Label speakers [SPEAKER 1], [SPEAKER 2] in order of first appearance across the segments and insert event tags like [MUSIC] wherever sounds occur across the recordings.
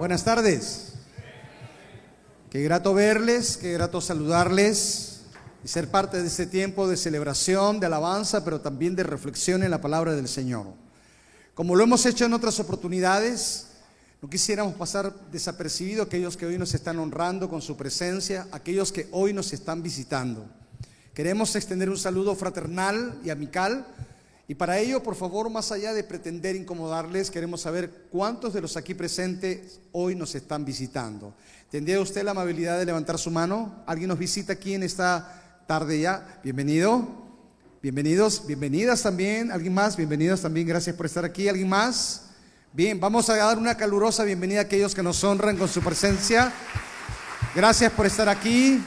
[SPEAKER 1] Buenas tardes. Qué grato verles, qué grato saludarles y ser parte de este tiempo de celebración, de alabanza, pero también de reflexión en la palabra del Señor. Como lo hemos hecho en otras oportunidades, no quisiéramos pasar desapercibido aquellos que hoy nos están honrando con su presencia, aquellos que hoy nos están visitando. Queremos extender un saludo fraternal y amical y para ello, por favor, más allá de pretender incomodarles, queremos saber cuántos de los aquí presentes hoy nos están visitando. ¿Tendría usted la amabilidad de levantar su mano? ¿Alguien nos visita aquí en esta tarde ya? Bienvenido. Bienvenidos, bienvenidas también. ¿Alguien más? Bienvenidos también. Gracias por estar aquí. ¿Alguien más? Bien, vamos a dar una calurosa bienvenida a aquellos que nos honran con su presencia. Gracias por estar aquí.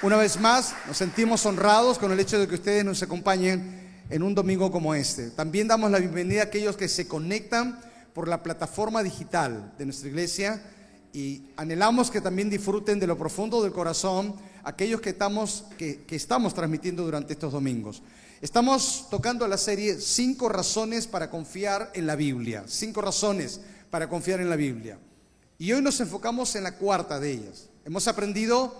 [SPEAKER 1] Una vez más, nos sentimos honrados con el hecho de que ustedes nos acompañen en un domingo como este. También damos la bienvenida a aquellos que se conectan por la plataforma digital de nuestra iglesia y anhelamos que también disfruten de lo profundo del corazón aquellos que estamos, que, estamos transmitiendo durante estos domingos. Estamos tocando la serie Cinco razones para confiar en la Biblia. Cinco razones para confiar en la Biblia. Y hoy nos enfocamos en la cuarta de ellas. Hemos aprendido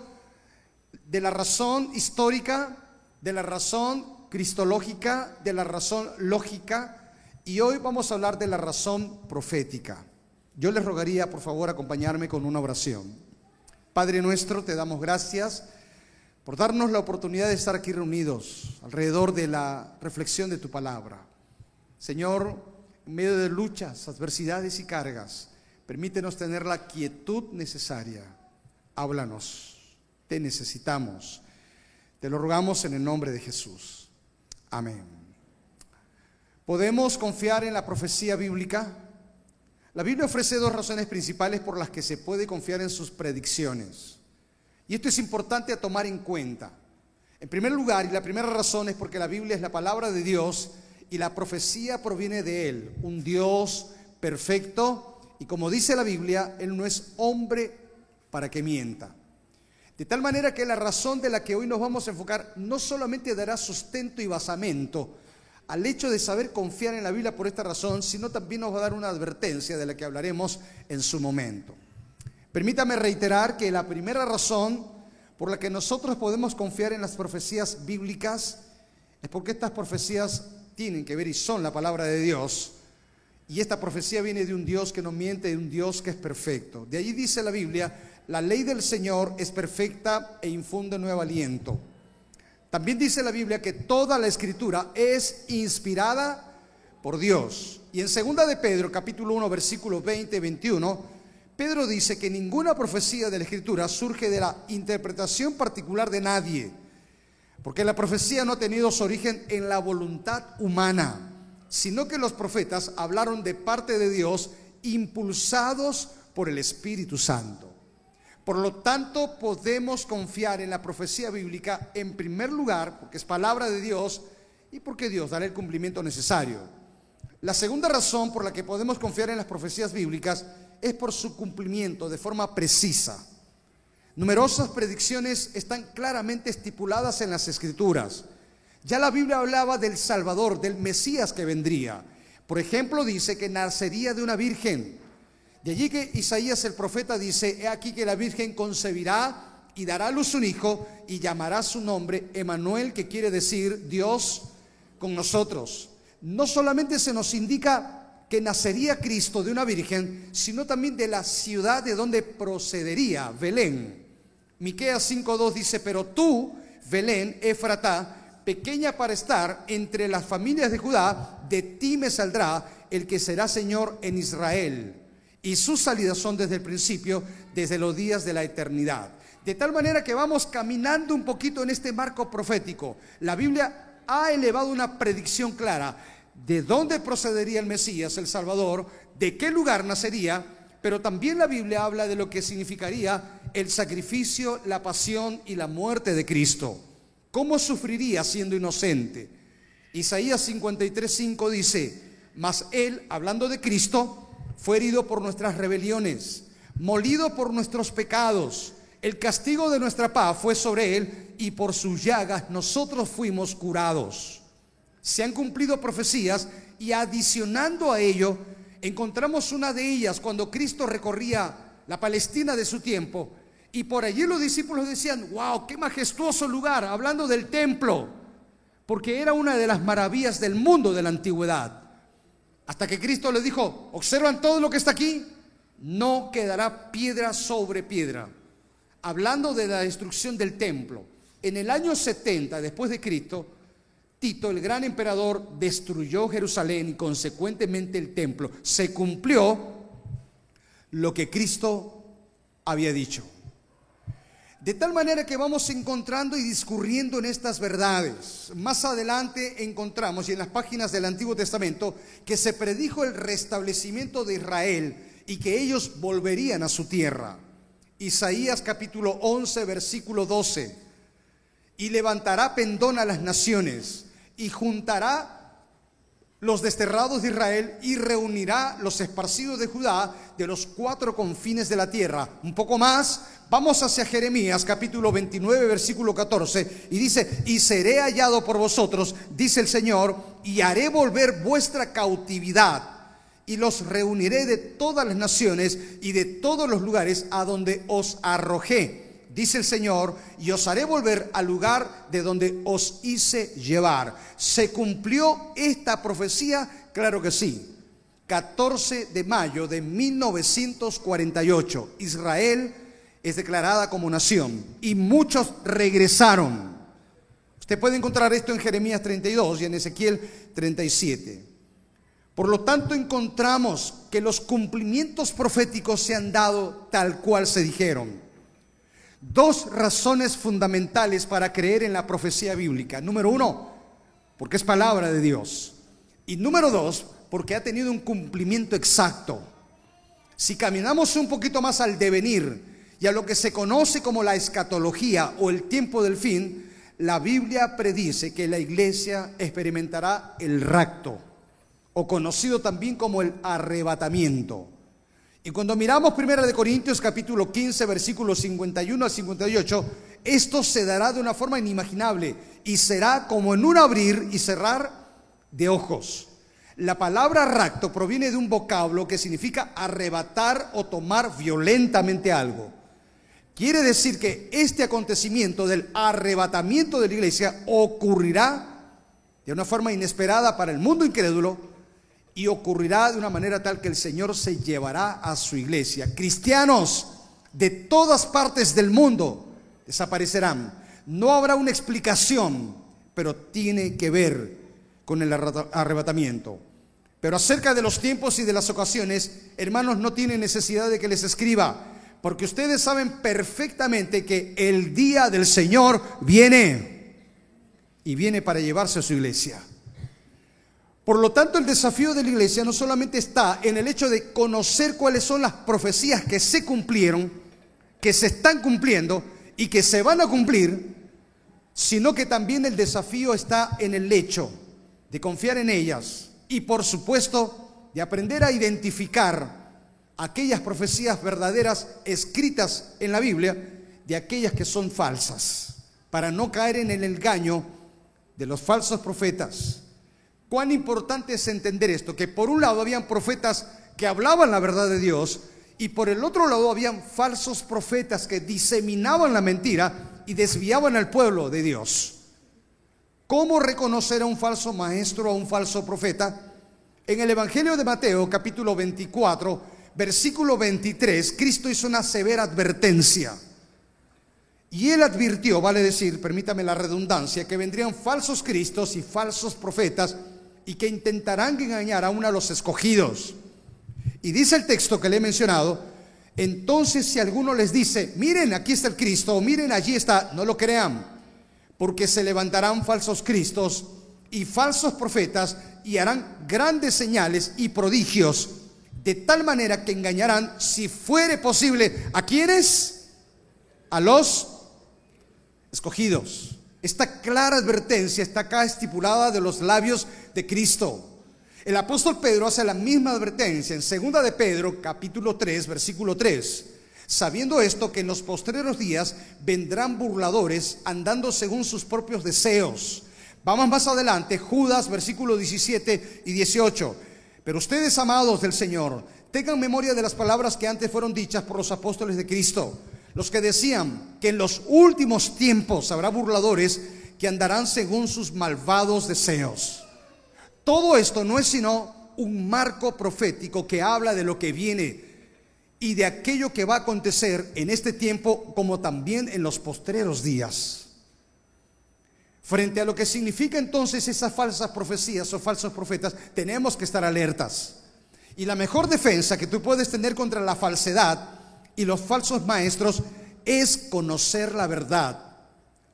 [SPEAKER 1] de la razón histórica, de la razón cristológica, de la razón lógica y hoy vamos a hablar de la razón profética. Yo les rogaría, por favor, acompañarme con una oración. Padre nuestro, te damos gracias por darnos la oportunidad de estar aquí reunidos alrededor de la reflexión de tu palabra. Señor, en medio de luchas, adversidades y cargas, permítenos tener la quietud necesaria. Háblanos, te necesitamos. Te lo rogamos en el nombre de Jesús. Amén. ¿Podemos confiar en la profecía bíblica? La Biblia ofrece dos razones principales por las que se puede confiar en sus predicciones. Y esto es importante a tomar en cuenta. En primer lugar, y la primera razón es porque la Biblia es la palabra de Dios y la profecía proviene de Él, un Dios perfecto. Y como dice la Biblia, Él no es hombre para que mienta. De tal manera que la razón de la que hoy nos vamos a enfocar no solamente dará sustento y basamento al hecho de saber confiar en la Biblia por esta razón, sino también nos va a dar una advertencia de la que hablaremos en su momento. Permítame reiterar que la primera razón por la que nosotros podemos confiar en las profecías bíblicas es porque estas profecías tienen que ver y son la palabra de Dios. Y esta profecía viene de un Dios que no miente, de un Dios que es perfecto. De allí dice la Biblia, la ley del Señor es perfecta e infunde nuevo aliento. También dice la Biblia que toda la escritura es inspirada por Dios. Y en segunda de Pedro, capítulo 1, versículos 20 y 21, Pedro dice que ninguna profecía de la escritura surge de la interpretación particular de nadie, porque la profecía no ha tenido su origen en la voluntad humana, sino que los profetas hablaron de parte de Dios impulsados por el Espíritu Santo. Por lo tanto, podemos confiar en la profecía bíblica en primer lugar, porque es palabra de Dios y porque Dios dará el cumplimiento necesario. La segunda razón por la que podemos confiar en las profecías bíblicas es por su cumplimiento de forma precisa. Numerosas predicciones están claramente estipuladas en las escrituras. Ya la Biblia hablaba del Salvador, del Mesías que vendría. Por ejemplo, dice que nacería de una virgen. De allí que Isaías el profeta dice, he aquí que la Virgen concebirá y dará a luz un hijo y llamará su nombre Emanuel, que quiere decir Dios con nosotros. No solamente se nos indica que nacería Cristo de una virgen, sino también de la ciudad de donde procedería, Belén. Miqueas 5:2 dice, "Pero tú, Belén, Efratá, pequeña para estar entre las familias de Judá, de ti me saldrá el que será Señor en Israel." Y sus salidas son desde el principio, desde los días de la eternidad. De tal manera que vamos caminando un poquito en este marco profético. La Biblia ha elevado una predicción clara de dónde procedería el Mesías, el Salvador, de qué lugar nacería, pero también la Biblia habla de lo que significaría el sacrificio, la pasión y la muerte de Cristo. ¿Cómo sufriría siendo inocente? Isaías 53:5 dice, mas él, hablando de Cristo, fue herido por nuestras rebeliones, molido por nuestros pecados. El castigo de nuestra paz fue sobre él y por sus llagas nosotros fuimos curados. Se han cumplido profecías y adicionando a ello, encontramos una de ellas cuando Cristo recorría la Palestina de su tiempo. Y por allí los discípulos decían, wow, qué majestuoso lugar, hablando del templo, porque era una de las maravillas del mundo de la antigüedad. Hasta que Cristo les dijo, observan todo lo que está aquí, no quedará piedra sobre piedra. Hablando de la destrucción del templo. En el año 70 después de Cristo, Tito, el gran emperador, destruyó Jerusalén y consecuentemente el templo. Se cumplió lo que Cristo había dicho. De tal manera que vamos encontrando y discurriendo en estas verdades. Más adelante encontramos, y en las páginas del Antiguo Testamento, que se predijo el restablecimiento de Israel y que ellos volverían a su tierra. Isaías capítulo 11, versículo 12. Y levantará pendón a las naciones y juntará los desterrados de Israel y reunirá los esparcidos de Judá de los cuatro confines de la tierra. Un poco más, vamos hacia Jeremías capítulo 29 versículo 14 y dice, y seré hallado por vosotros, dice el Señor, y haré volver vuestra cautividad y los reuniré de todas las naciones y de todos los lugares a donde os arrojé dice el Señor, y os haré volver al lugar de donde os hice llevar. ¿Se cumplió esta profecía? Claro que sí. 14 de mayo de 1948, Israel es declarada como nación y muchos regresaron. Usted puede encontrar esto en Jeremías 32 y en Ezequiel 37. Por lo tanto, encontramos que los cumplimientos proféticos se han dado tal cual se dijeron. Dos razones fundamentales para creer en la profecía bíblica. Número uno, porque es palabra de Dios. Y número dos, porque ha tenido un cumplimiento exacto. Si caminamos un poquito más al devenir y a lo que se conoce como la escatología o el tiempo del fin, la Biblia predice que la iglesia experimentará el rapto, o conocido también como el arrebatamiento. Y cuando miramos 1 de Corintios capítulo 15 versículos 51 al 58, esto se dará de una forma inimaginable y será como en un abrir y cerrar de ojos. La palabra rapto proviene de un vocablo que significa arrebatar o tomar violentamente algo. Quiere decir que este acontecimiento del arrebatamiento de la iglesia ocurrirá de una forma inesperada para el mundo incrédulo y ocurrirá de una manera tal que el Señor se llevará a su iglesia. Cristianos de todas partes del mundo desaparecerán. No habrá una explicación, pero tiene que ver con el arrebatamiento. Pero acerca de los tiempos y de las ocasiones, hermanos, no tienen necesidad de que les escriba, porque ustedes saben perfectamente que el día del Señor viene y viene para llevarse a su iglesia. Por lo tanto, el desafío de la iglesia no solamente está en el hecho de conocer cuáles son las profecías que se cumplieron, que se están cumpliendo y que se van a cumplir, sino que también el desafío está en el hecho de confiar en ellas y por supuesto de aprender a identificar aquellas profecías verdaderas escritas en la Biblia de aquellas que son falsas, para no caer en el engaño de los falsos profetas Cuán importante es entender esto, que por un lado habían profetas que hablaban la verdad de Dios y por el otro lado habían falsos profetas que diseminaban la mentira y desviaban al pueblo de Dios. ¿Cómo reconocer a un falso maestro o a un falso profeta? En el Evangelio de Mateo, capítulo 24, versículo 23, Cristo hizo una severa advertencia. Y él advirtió, vale decir, permítame la redundancia, que vendrían falsos cristos y falsos profetas y que intentarán engañar aún a los escogidos. Y dice el texto que le he mencionado, entonces si alguno les dice, miren, aquí está el Cristo, o miren, allí está, no lo crean, porque se levantarán falsos cristos y falsos profetas y harán grandes señales y prodigios, de tal manera que engañarán, si fuere posible, ¿a quiénes? A los escogidos. Esta clara advertencia está acá estipulada de los labios de Cristo. El apóstol Pedro hace la misma advertencia en segunda de Pedro, capítulo 3, versículo 3. Sabiendo esto que en los postreros días vendrán burladores andando según sus propios deseos. Vamos más adelante, Judas, versículo 17 y 18. Pero ustedes, amados del Señor, tengan memoria de las palabras que antes fueron dichas por los apóstoles de Cristo, los que decían que en los últimos tiempos habrá burladores que andarán según sus malvados deseos. Todo esto no es sino un marco profético que habla de lo que viene y de aquello que va a acontecer en este tiempo como también en los postreros días. Frente a lo que significa entonces esas falsas profecías o falsos profetas, tenemos que estar alertas. Y la mejor defensa que tú puedes tener contra la falsedad y los falsos maestros es conocer la verdad,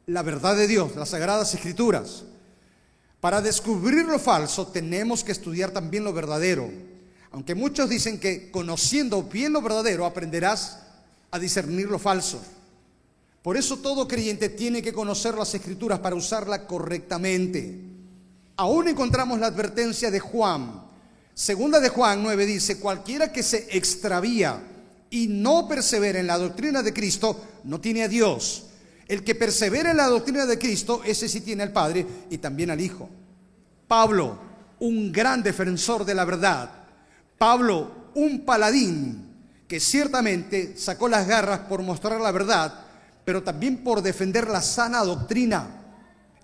[SPEAKER 1] la verdad de Dios, las sagradas escrituras. Para descubrir lo falso tenemos que estudiar también lo verdadero. Aunque muchos dicen que conociendo bien lo verdadero aprenderás a discernir lo falso. Por eso todo creyente tiene que conocer las escrituras para usarla correctamente. Aún encontramos la advertencia de Juan. Segunda de Juan 9 dice, cualquiera que se extravía y no persevera en la doctrina de Cristo, no tiene a Dios. El que persevera en la doctrina de Cristo, ese sí tiene al Padre y también al Hijo. Pablo, un gran defensor de la verdad. Pablo, un paladín que ciertamente sacó las garras por mostrar la verdad pero también por defender la sana doctrina.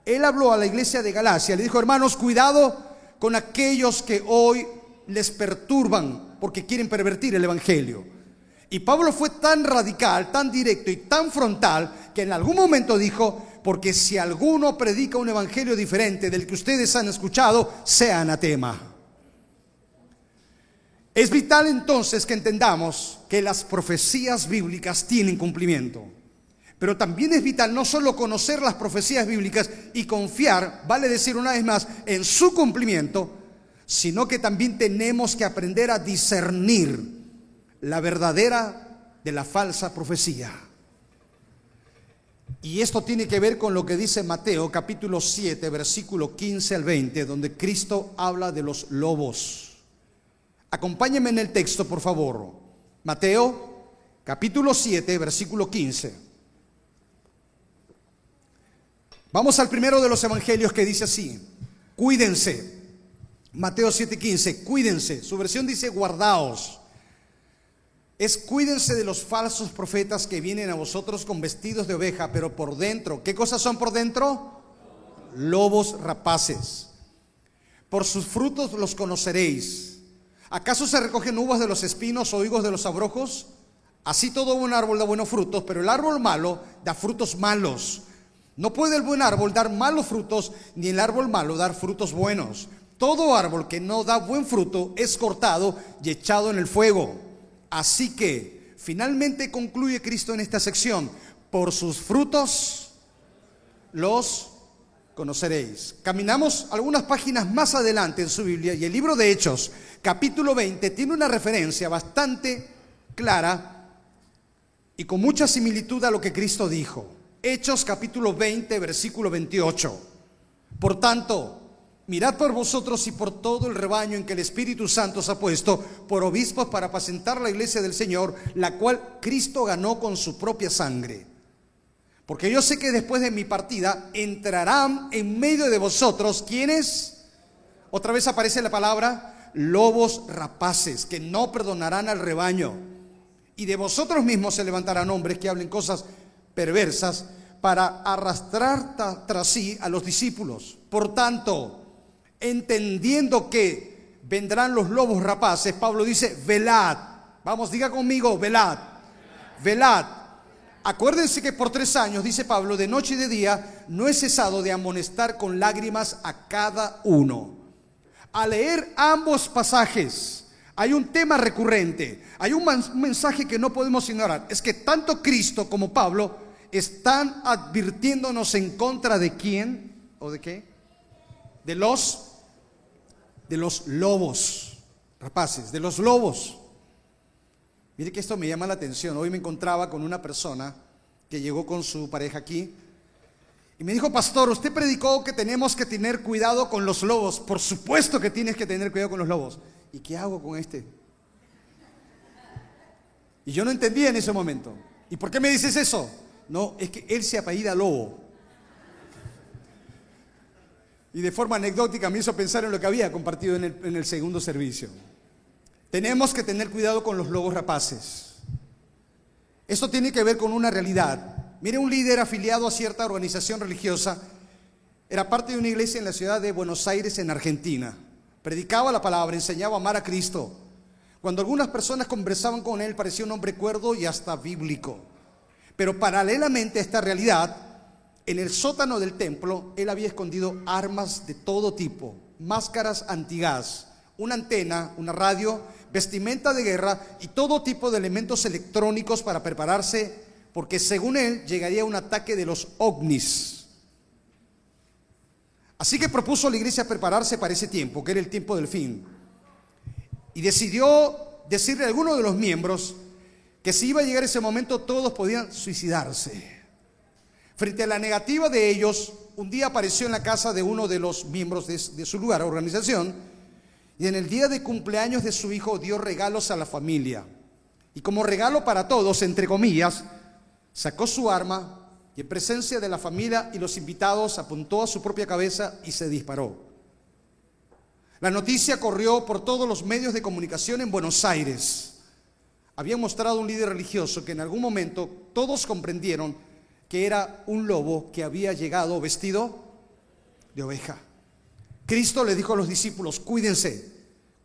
[SPEAKER 1] Él habló a la iglesia de Galacia, le dijo, hermanos, cuidado con aquellos que hoy les perturban porque quieren pervertir el Evangelio. Y Pablo fue tan radical, tan directo y tan frontal que en algún momento dijo, porque si alguno predica un evangelio diferente del que ustedes han escuchado, sea anatema. Es vital entonces que entendamos que las profecías bíblicas tienen cumplimiento. Pero también es vital no solo conocer las profecías bíblicas y confiar, vale decir una vez más, en su cumplimiento, sino que también tenemos que aprender a discernir la verdadera de la falsa profecía. Y esto tiene que ver con lo que dice Mateo capítulo 7, versículo 15 al 20, donde Cristo habla de los lobos. Acompáñenme en el texto, por favor. Mateo capítulo 7, versículo 15. Vamos al primero de los evangelios que dice así, cuídense. Mateo 7:15, cuídense. Su versión dice guardaos. Es cuídense de los falsos profetas que vienen a vosotros con vestidos de oveja, pero por dentro, ¿qué cosas son por dentro? Lobos rapaces. Por sus frutos los conoceréis. ¿Acaso se recogen uvas de los espinos o higos de los abrojos? Así todo buen árbol da buenos frutos, pero el árbol malo da frutos malos. No puede el buen árbol dar malos frutos, ni el árbol malo dar frutos buenos. Todo árbol que no da buen fruto es cortado y echado en el fuego. Así que, finalmente concluye Cristo en esta sección, por sus frutos los conoceréis. Caminamos algunas páginas más adelante en su Biblia y el libro de Hechos, capítulo 20, tiene una referencia bastante clara y con mucha similitud a lo que Cristo dijo. Hechos capítulo 20, versículo 28. Por tanto, mirad por vosotros y por todo el rebaño en que el Espíritu Santo os ha puesto por obispos para apacentar la iglesia del Señor, la cual Cristo ganó con su propia sangre. Porque yo sé que después de mi partida entrarán en medio de vosotros quienes, otra vez aparece la palabra, lobos rapaces, que no perdonarán al rebaño. Y de vosotros mismos se levantarán hombres que hablen cosas perversas para arrastrar tras sí a los discípulos. Por tanto, entendiendo que vendrán los lobos rapaces, Pablo dice, velad. Vamos, diga conmigo, velad. Velad. Acuérdense que por tres años, dice Pablo, de noche y de día, no he cesado de amonestar con lágrimas a cada uno. Al leer ambos pasajes, hay un tema recurrente, hay un mensaje que no podemos ignorar. Es que tanto Cristo como Pablo están advirtiéndonos en contra de quién o de qué? De los de los lobos, rapaces, de los lobos. Mire que esto me llama la atención. Hoy me encontraba con una persona que llegó con su pareja aquí y me dijo, pastor, usted predicó que tenemos que tener cuidado con los lobos. Por supuesto que tienes que tener cuidado con los lobos. ¿Y qué hago con este? Y yo no entendía en ese momento. ¿Y por qué me dices eso? No, es que él se apellida Lobo. Y de forma anecdótica me hizo pensar en lo que había compartido en el, en el segundo servicio. Tenemos que tener cuidado con los lobos rapaces. Esto tiene que ver con una realidad. Mire, un líder afiliado a cierta organización religiosa era parte de una iglesia en la ciudad de Buenos Aires, en Argentina. Predicaba la palabra, enseñaba a amar a Cristo. Cuando algunas personas conversaban con él, parecía un hombre cuerdo y hasta bíblico. Pero paralelamente a esta realidad, en el sótano del templo, él había escondido armas de todo tipo, máscaras antigás, una antena, una radio, vestimenta de guerra y todo tipo de elementos electrónicos para prepararse, porque según él llegaría un ataque de los ovnis. Así que propuso a la iglesia prepararse para ese tiempo, que era el tiempo del fin. Y decidió decirle a alguno de los miembros que si iba a llegar ese momento todos podían suicidarse. Frente a la negativa de ellos, un día apareció en la casa de uno de los miembros de, su lugar, organización, y en el día de cumpleaños de su hijo dio regalos a la familia. Y como regalo para todos, entre comillas, sacó su arma y en presencia de la familia y los invitados apuntó a su propia cabeza y se disparó. La noticia corrió por todos los medios de comunicación en Buenos Aires. Había mostrado un líder religioso que en algún momento todos comprendieron que era un lobo que había llegado vestido de oveja. Cristo le dijo a los discípulos, cuídense,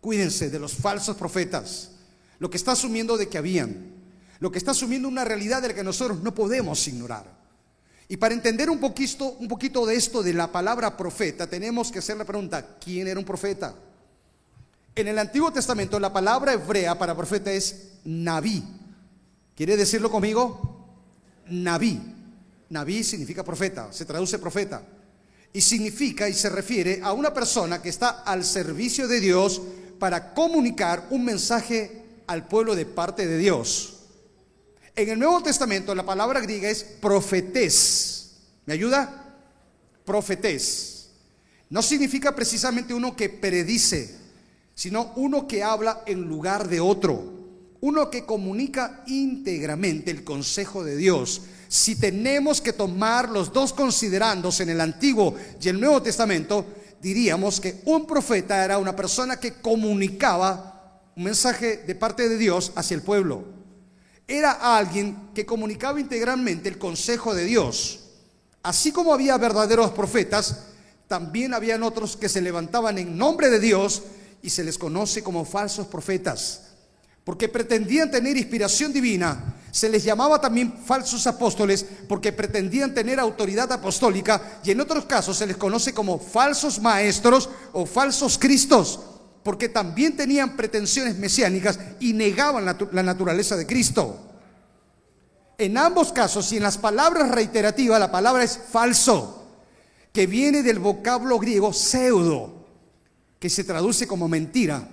[SPEAKER 1] cuídense de los falsos profetas. Lo que está asumiendo de que habían, lo que está asumiendo una realidad de la que nosotros no podemos ignorar. Y para entender un poquito, un poquito de esto de la palabra profeta, tenemos que hacer la pregunta, ¿quién era un profeta? En el Antiguo Testamento la palabra hebrea para profeta es Naví. ¿Quiere decirlo conmigo? Naví. Naví significa profeta, se traduce profeta y significa y se refiere a una persona que está al servicio de Dios para comunicar un mensaje al pueblo de parte de Dios. En el Nuevo Testamento la palabra griega es profetés. ¿Me ayuda? Profetés. No significa precisamente uno que predice, sino uno que habla en lugar de otro, uno que comunica íntegramente el consejo de Dios si tenemos que tomar los dos considerandos en el Antiguo y el Nuevo Testamento, diríamos que un profeta era una persona que comunicaba un mensaje de parte de Dios hacia el pueblo. Era alguien que comunicaba integralmente el consejo de Dios. Así como había verdaderos profetas, también habían otros que se levantaban en nombre de Dios y se les conoce como falsos profetas porque pretendían tener inspiración divina. Se les llamaba también falsos apóstoles porque pretendían tener autoridad apostólica y en otros casos se les conoce como falsos maestros o falsos cristos porque también tenían pretensiones mesiánicas y negaban la, naturaleza de Cristo. En ambos casos y en las palabras reiterativas la palabra es falso, que viene del vocablo griego pseudo, que se traduce como mentira.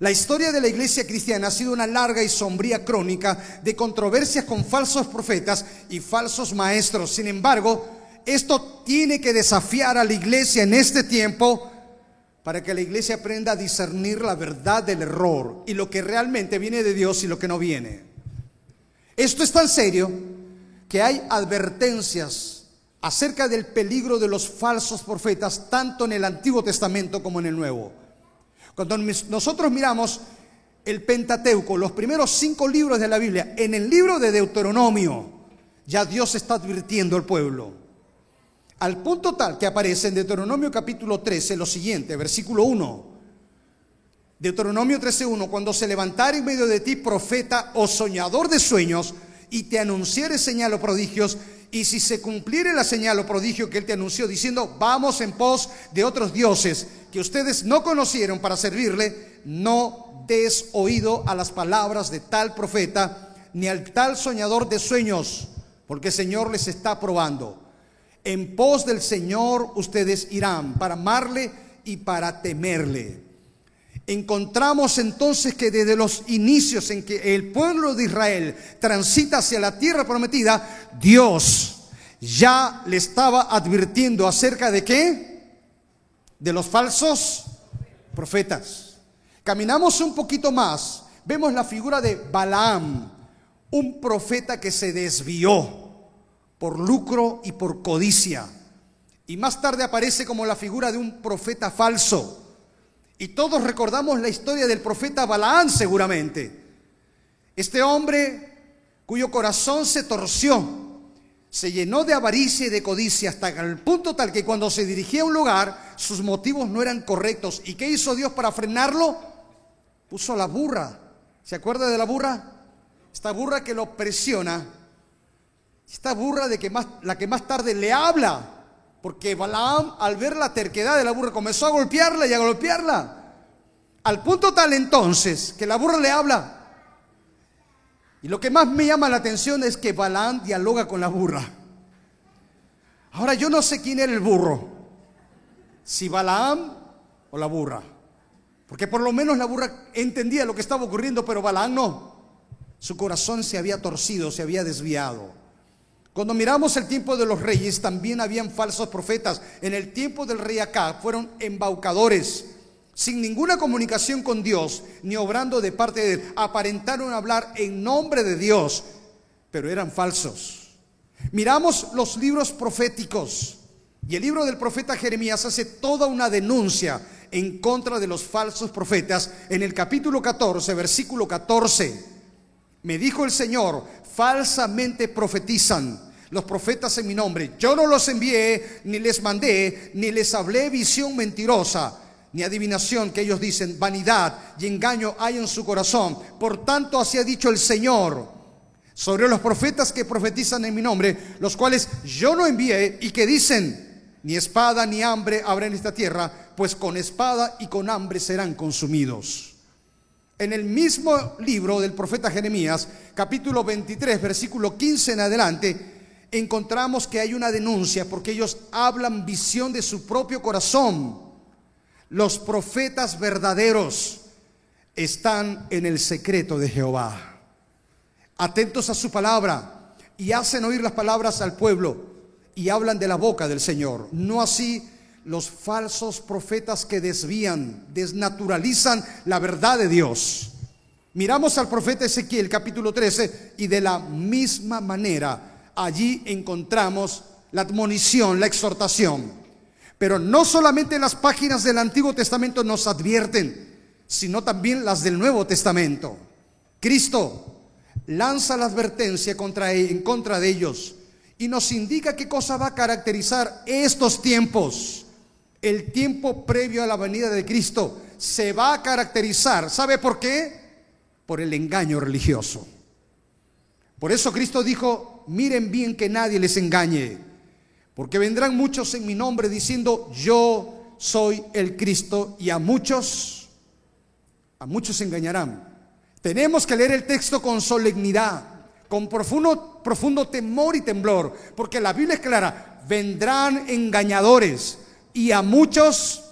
[SPEAKER 1] La historia de la iglesia cristiana ha sido una larga y sombría crónica de controversias con falsos profetas y falsos maestros. Sin embargo, esto tiene que desafiar a la iglesia en este tiempo para que la iglesia aprenda a discernir la verdad del error y lo que realmente viene de Dios y lo que no viene. Esto es tan serio que hay advertencias acerca del peligro de los falsos profetas tanto en el Antiguo Testamento como en el Nuevo. Cuando nosotros miramos el Pentateuco, los primeros cinco libros de la Biblia, en el libro de Deuteronomio, ya Dios está advirtiendo al pueblo. Al punto tal que aparece en Deuteronomio capítulo 13 lo siguiente, versículo 1. Deuteronomio 13.1, cuando se levantare en medio de ti profeta o soñador de sueños y te anunciare señal o prodigios, y si se cumpliere la señal o prodigio que él te anunció diciendo, vamos en pos de otros dioses que ustedes no conocieron para servirle, no des oído a las palabras de tal profeta, ni al tal soñador de sueños, porque el Señor les está probando. En pos del Señor ustedes irán para amarle y para temerle. Encontramos entonces que desde los inicios en que el pueblo de Israel transita hacia la tierra prometida, Dios ya le estaba advirtiendo acerca de qué? De los falsos profetas. Caminamos un poquito más, vemos la figura de Balaam, un profeta que se desvió por lucro y por codicia. y más tarde aparece como la figura de un profeta falso. Y todos recordamos la historia del profeta Balaán seguramente. Este hombre cuyo corazón se torció, se llenó de avaricia y de codicia hasta el punto tal que cuando se dirigía a un lugar sus motivos no eran correctos. ¿Y qué hizo Dios para frenarlo? Puso la burra. ¿Se acuerda de la burra? Esta burra que lo presiona. Esta burra de que más, la que más tarde le habla. Porque Balaam al ver la terquedad de la burra comenzó a golpearla y a golpearla. Al punto tal entonces que la burra le habla. Y lo que más me llama la atención es que Balaam dialoga con la burra. Ahora yo no sé quién era el burro, si Balaam o la burra. Porque por lo menos la burra entendía lo que estaba ocurriendo, pero Balaam no. Su corazón se había torcido, se había desviado. Cuando miramos el tiempo de los reyes, también habían falsos profetas. En el tiempo del rey Acá fueron embaucadores sin ninguna comunicación con Dios, ni obrando de parte de Él, aparentaron hablar en nombre de Dios, pero eran falsos. Miramos los libros proféticos y el libro del profeta Jeremías hace toda una denuncia en contra de los falsos profetas en el capítulo 14, versículo 14. Me dijo el Señor, falsamente profetizan los profetas en mi nombre. Yo no los envié, ni les mandé, ni les hablé visión mentirosa ni adivinación que ellos dicen, vanidad y engaño hay en su corazón. Por tanto, así ha dicho el Señor sobre los profetas que profetizan en mi nombre, los cuales yo no envié y que dicen, ni espada ni hambre habrá en esta tierra, pues con espada y con hambre serán consumidos. En el mismo libro del profeta Jeremías, capítulo 23, versículo 15 en adelante, encontramos que hay una denuncia porque ellos hablan visión de su propio corazón los profetas verdaderos están en el secreto de Jehová, atentos a su palabra y hacen oír las palabras al pueblo y hablan de la boca del Señor. No así los falsos profetas que desvían, desnaturalizan la verdad de Dios. Miramos al profeta Ezequiel capítulo 13 y de la misma manera allí encontramos la admonición, la exhortación. Pero no solamente las páginas del Antiguo Testamento nos advierten, sino también las del Nuevo Testamento. Cristo lanza la advertencia e, en contra de ellos y nos indica qué cosa va a caracterizar estos tiempos. El tiempo previo a la venida de Cristo se va a caracterizar. ¿Sabe por qué? Por el engaño religioso. Por eso Cristo dijo, miren bien que nadie les engañe. Porque vendrán muchos en mi nombre diciendo, yo soy el Cristo, y a muchos, a muchos engañarán. Tenemos que leer el texto con solemnidad, con profundo, profundo temor y temblor, porque la Biblia es clara, vendrán engañadores, y a muchos,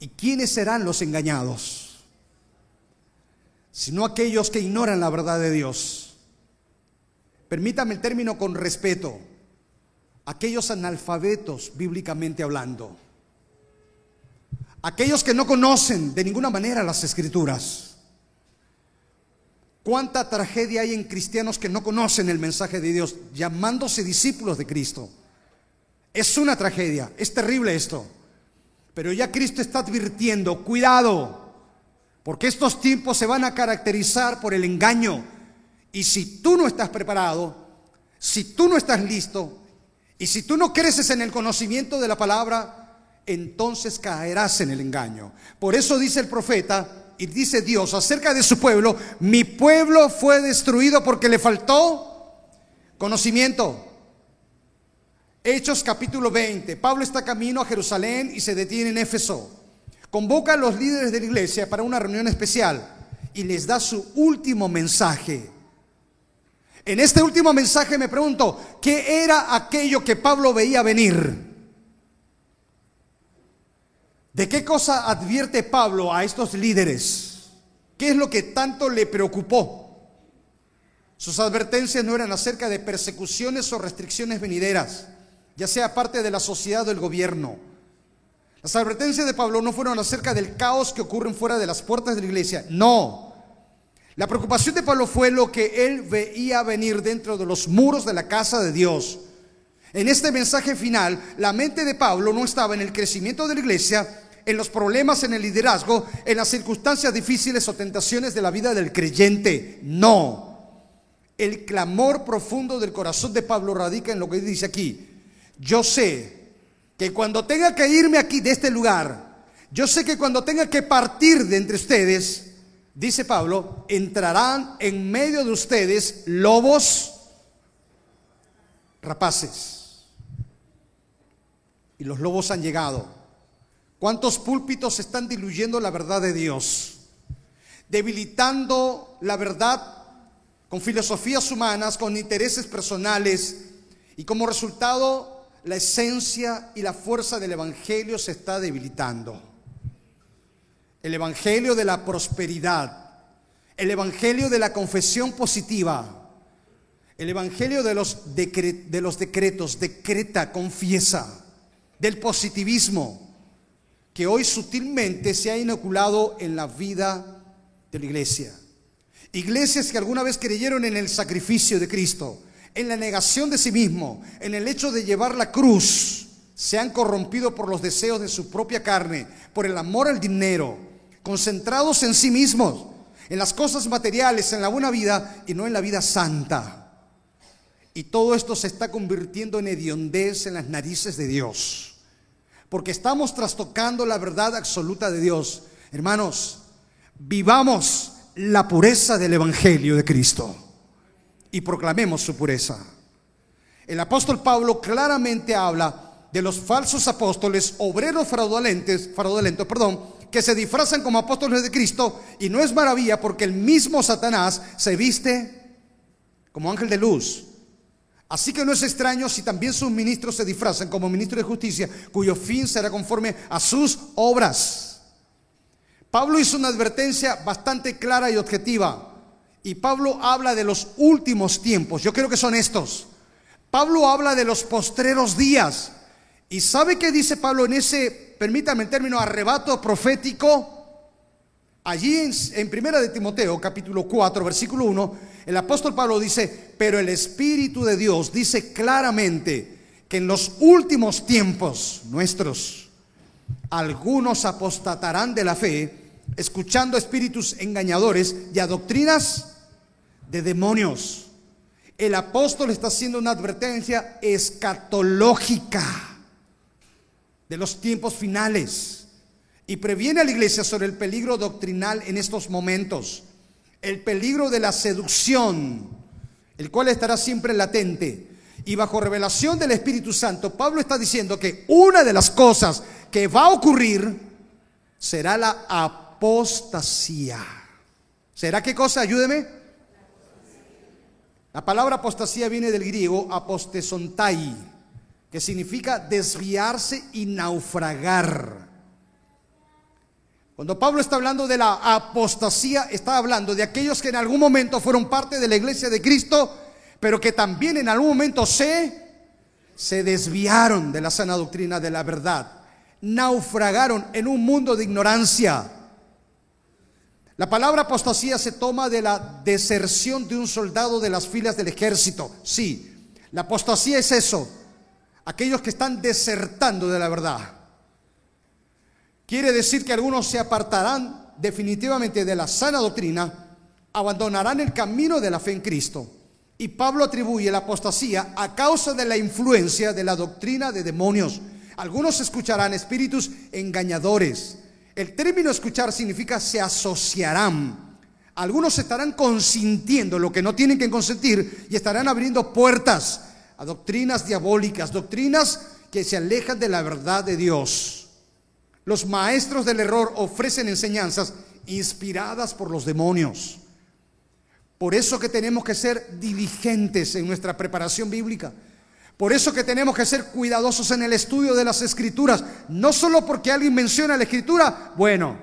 [SPEAKER 1] ¿y quiénes serán los engañados? Sino aquellos que ignoran la verdad de Dios. Permítame el término con respeto aquellos analfabetos bíblicamente hablando, aquellos que no conocen de ninguna manera las escrituras. ¿Cuánta tragedia hay en cristianos que no conocen el mensaje de Dios llamándose discípulos de Cristo? Es una tragedia, es terrible esto. Pero ya Cristo está advirtiendo, cuidado, porque estos tiempos se van a caracterizar por el engaño. Y si tú no estás preparado, si tú no estás listo, y si tú no creces en el conocimiento de la palabra, entonces caerás en el engaño. Por eso dice el profeta y dice Dios acerca de su pueblo, mi pueblo fue destruido porque le faltó conocimiento. Hechos capítulo 20. Pablo está camino a Jerusalén y se detiene en Éfeso. Convoca a los líderes de la iglesia para una reunión especial y les da su último mensaje. En este último mensaje me pregunto, ¿qué era aquello que Pablo veía venir? ¿De qué cosa advierte Pablo a estos líderes? ¿Qué es lo que tanto le preocupó? Sus advertencias no eran acerca de persecuciones o restricciones venideras, ya sea parte de la sociedad o del gobierno. Las advertencias de Pablo no fueron acerca del caos que ocurre fuera de las puertas de la iglesia, no. La preocupación de Pablo fue lo que él veía venir dentro de los muros de la casa de Dios. En este mensaje final, la mente de Pablo no estaba en el crecimiento de la iglesia, en los problemas en el liderazgo, en las circunstancias difíciles o tentaciones de la vida del creyente. No. El clamor profundo del corazón de Pablo radica en lo que dice aquí. Yo sé que cuando tenga que irme aquí de este lugar, yo sé que cuando tenga que partir de entre ustedes, dice Pablo, entrarán en medio de ustedes lobos rapaces. Y los lobos han llegado. ¿Cuántos púlpitos están diluyendo la verdad de Dios? Debilitando la verdad con filosofías humanas, con intereses personales y como resultado la esencia y la fuerza del Evangelio se está debilitando. El Evangelio de la prosperidad, el Evangelio de la confesión positiva, el Evangelio de los, de los decretos, decreta, confiesa, del positivismo, que hoy sutilmente se ha inoculado en la vida de la iglesia. Iglesias que alguna vez creyeron en el sacrificio de Cristo, en la negación de sí mismo, en el hecho de llevar la cruz, se han corrompido por los deseos de su propia carne, por el amor al dinero, concentrados en sí mismos, en las cosas materiales, en la buena vida y no en la vida santa. Y todo esto se está convirtiendo en hediondez en las narices de Dios, porque estamos trastocando la verdad absoluta de Dios. Hermanos, vivamos la pureza del Evangelio de Cristo y proclamemos su pureza. El apóstol Pablo claramente habla de los falsos apóstoles, obreros fraudulentos, fraudulentos, perdón, que se disfrazan como apóstoles de Cristo y no es maravilla porque el mismo Satanás se viste como ángel de luz. Así que no es extraño si también sus ministros se disfrazan como ministros de justicia, cuyo fin será conforme a sus obras. Pablo hizo una advertencia bastante clara y objetiva. Y Pablo habla de los últimos tiempos. Yo creo que son estos. Pablo habla de los postreros días. ¿Y sabe qué dice Pablo en ese, permítame el término, arrebato profético? Allí en, en Primera de Timoteo, capítulo 4, versículo 1, el apóstol Pablo dice, pero el Espíritu de Dios dice claramente que en los últimos tiempos nuestros, algunos apostatarán de la fe escuchando espíritus engañadores y a doctrinas de demonios. El apóstol está haciendo una advertencia escatológica de los tiempos finales y previene a la iglesia sobre el peligro doctrinal en estos momentos, el peligro de la seducción, el cual estará siempre latente. Y bajo revelación del Espíritu Santo, Pablo está diciendo que una de las cosas que va a ocurrir será la apostasía. ¿Será qué cosa? Ayúdeme. La palabra apostasía viene del griego apostesontai, que significa desviarse y naufragar. Cuando Pablo está hablando de la apostasía, está hablando de aquellos que en algún momento fueron parte de la iglesia de Cristo, pero que también en algún momento se, se desviaron de la sana doctrina de la verdad, naufragaron en un mundo de ignorancia. La palabra apostasía se toma de la deserción de un soldado de las filas del ejército. Sí, la apostasía es eso, aquellos que están desertando de la verdad. Quiere decir que algunos se apartarán definitivamente de la sana doctrina, abandonarán el camino de la fe en Cristo. Y Pablo atribuye la apostasía a causa de la influencia de la doctrina de demonios. Algunos escucharán espíritus engañadores el término escuchar significa se asociarán. Algunos estarán consintiendo lo que no tienen que consentir y estarán abriendo puertas a doctrinas diabólicas, doctrinas que se alejan de la verdad de Dios. Los maestros del error ofrecen enseñanzas inspiradas por los demonios. Por eso que tenemos que ser diligentes en nuestra preparación bíblica. Por eso que tenemos que ser cuidadosos en el estudio de las escrituras. No solo porque alguien menciona la escritura, bueno,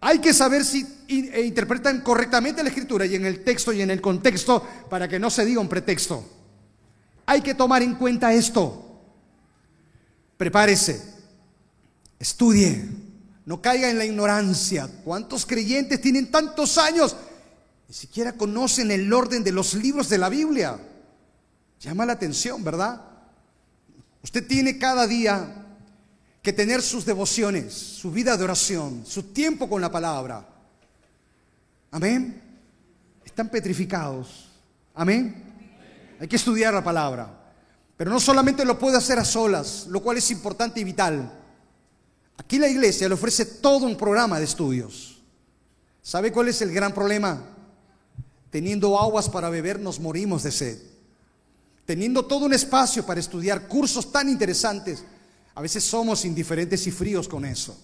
[SPEAKER 1] hay que saber si e interpretan correctamente la escritura y en el texto y en el contexto para que no se diga un pretexto. Hay que tomar en cuenta esto. Prepárese, estudie, no caiga en la ignorancia. ¿Cuántos creyentes tienen tantos años? Ni siquiera conocen el orden de los libros de la Biblia. Llama la atención, ¿verdad? Usted tiene cada día que tener sus devociones, su vida de oración, su tiempo con la palabra. Amén. Están petrificados. Amén. Hay que estudiar la palabra. Pero no solamente lo puede hacer a solas, lo cual es importante y vital. Aquí la iglesia le ofrece todo un programa de estudios. ¿Sabe cuál es el gran problema? Teniendo aguas para beber nos morimos de sed. Teniendo todo un espacio para estudiar cursos tan interesantes, a veces somos indiferentes y fríos con eso.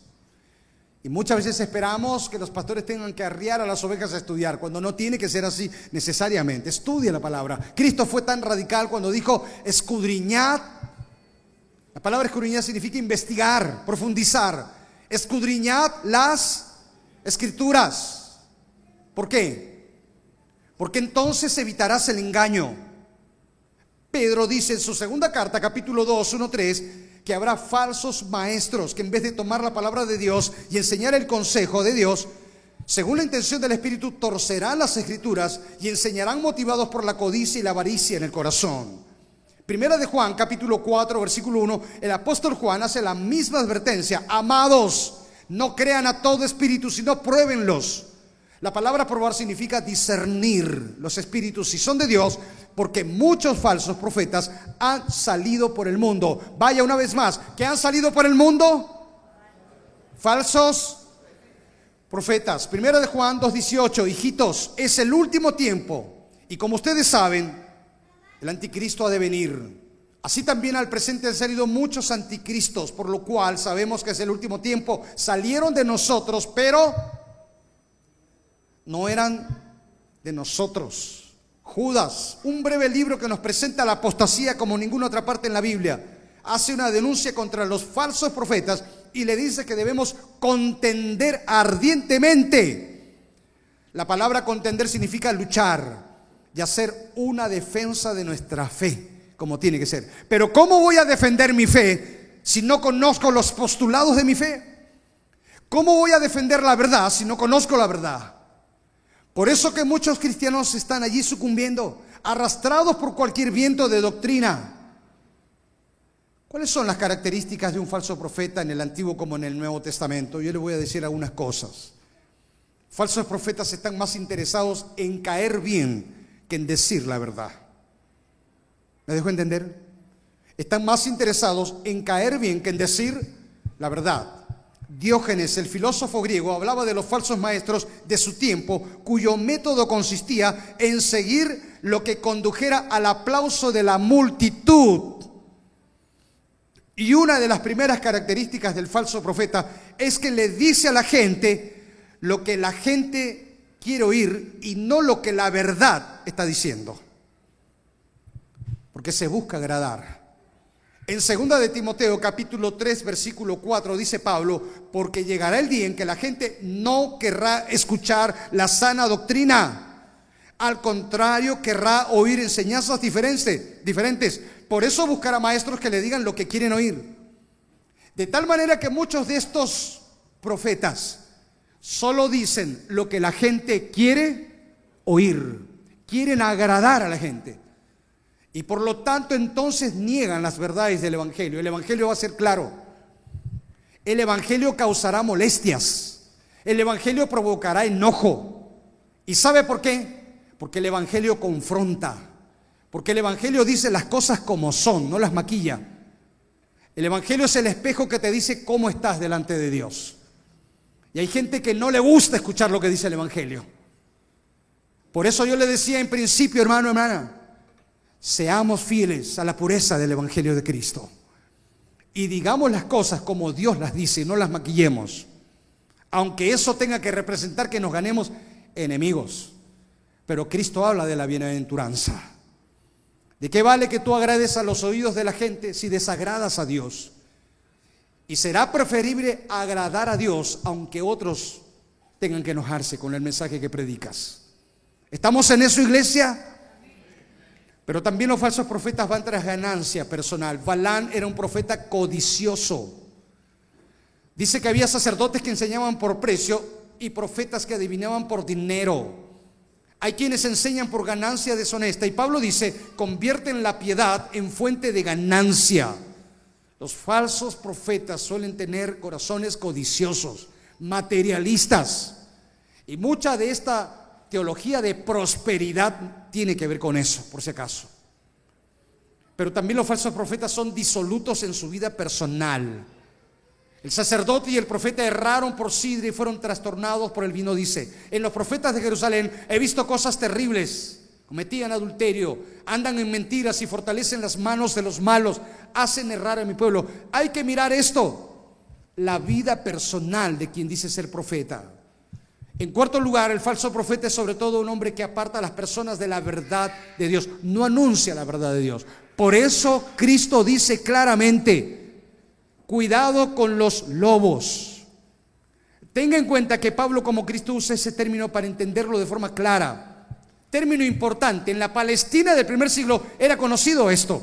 [SPEAKER 1] Y muchas veces esperamos que los pastores tengan que arriar a las ovejas a estudiar, cuando no tiene que ser así necesariamente. Estudia la palabra. Cristo fue tan radical cuando dijo, escudriñad. La palabra escudriñad significa investigar, profundizar. Escudriñad las escrituras. ¿Por qué? Porque entonces evitarás el engaño. Pedro dice en su segunda carta, capítulo 2, 1, 3, que habrá falsos maestros que en vez de tomar la palabra de Dios y enseñar el consejo de Dios, según la intención del Espíritu, torcerán las escrituras y enseñarán motivados por la codicia y la avaricia en el corazón. Primera de Juan, capítulo 4, versículo 1, el apóstol Juan hace la misma advertencia. Amados, no crean a todo espíritu, sino pruébenlos. La palabra probar significa discernir los espíritus si son de Dios, porque muchos falsos profetas han salido por el mundo. Vaya una vez más, ¿qué han salido por el mundo? Falsos profetas. Primera de Juan 2.18, hijitos, es el último tiempo. Y como ustedes saben, el anticristo ha de venir. Así también al presente han salido muchos anticristos, por lo cual sabemos que es el último tiempo. Salieron de nosotros, pero no eran de nosotros. Judas, un breve libro que nos presenta la apostasía como ninguna otra parte en la Biblia, hace una denuncia contra los falsos profetas y le dice que debemos contender ardientemente. La palabra contender significa luchar y hacer una defensa de nuestra fe, como tiene que ser. Pero ¿cómo voy a defender mi fe si no conozco los postulados de mi fe? ¿Cómo voy a defender la verdad si no conozco la verdad? Por eso que muchos cristianos están allí sucumbiendo, arrastrados por cualquier viento de doctrina. ¿Cuáles son las características de un falso profeta en el Antiguo como en el Nuevo Testamento? Yo le voy a decir algunas cosas. Falsos profetas están más interesados en caer bien que en decir la verdad. ¿Me dejo entender? Están más interesados en caer bien que en decir la verdad. Diógenes, el filósofo griego, hablaba de los falsos maestros de su tiempo, cuyo método consistía en seguir lo que condujera al aplauso de la multitud. Y una de las primeras características del falso profeta es que le dice a la gente lo que la gente quiere oír y no lo que la verdad está diciendo. Porque se busca agradar. En segunda de Timoteo capítulo 3 versículo 4 dice Pablo, porque llegará el día en que la gente no querrá escuchar la sana doctrina. Al contrario, querrá oír enseñanzas diferentes, diferentes. Por eso buscará maestros que le digan lo que quieren oír. De tal manera que muchos de estos profetas solo dicen lo que la gente quiere oír. Quieren agradar a la gente. Y por lo tanto entonces niegan las verdades del Evangelio. El Evangelio va a ser claro. El Evangelio causará molestias. El Evangelio provocará enojo. ¿Y sabe por qué? Porque el Evangelio confronta. Porque el Evangelio dice las cosas como son, no las maquilla. El Evangelio es el espejo que te dice cómo estás delante de Dios. Y hay gente que no le gusta escuchar lo que dice el Evangelio. Por eso yo le decía en principio, hermano, hermana, seamos fieles a la pureza del Evangelio de Cristo. Y digamos las cosas como Dios las dice, no las maquillemos. Aunque eso tenga que representar que nos ganemos enemigos. Pero Cristo habla de la bienaventuranza. ¿De qué vale que tú agrades a los oídos de la gente si desagradas a Dios? Y será preferible agradar a Dios aunque otros tengan que enojarse con el mensaje que predicas. ¿Estamos en eso, iglesia? Pero también los falsos profetas van tras ganancia personal. Balán era un profeta codicioso. Dice que había sacerdotes que enseñaban por precio y profetas que adivinaban por dinero. Hay quienes enseñan por ganancia deshonesta. Y Pablo dice, convierten la piedad en fuente de ganancia. Los falsos profetas suelen tener corazones codiciosos, materialistas. Y mucha de esta teología de prosperidad tiene que ver con eso, por si acaso. Pero también los falsos profetas son disolutos en su vida personal. El sacerdote y el profeta erraron por sidra y fueron trastornados por el vino, dice. En los profetas de Jerusalén he visto cosas terribles. Cometían adulterio, andan en mentiras y fortalecen las manos de los malos, hacen errar a mi pueblo. Hay que mirar esto, la vida personal de quien dice ser profeta. En cuarto lugar, el falso profeta es sobre todo un hombre que aparta a las personas de la verdad de Dios, no anuncia la verdad de Dios. Por eso Cristo dice claramente, Cuidado con los lobos. Tenga en cuenta que Pablo como Cristo usa ese término para entenderlo de forma clara. Término importante. En la Palestina del primer siglo era conocido esto.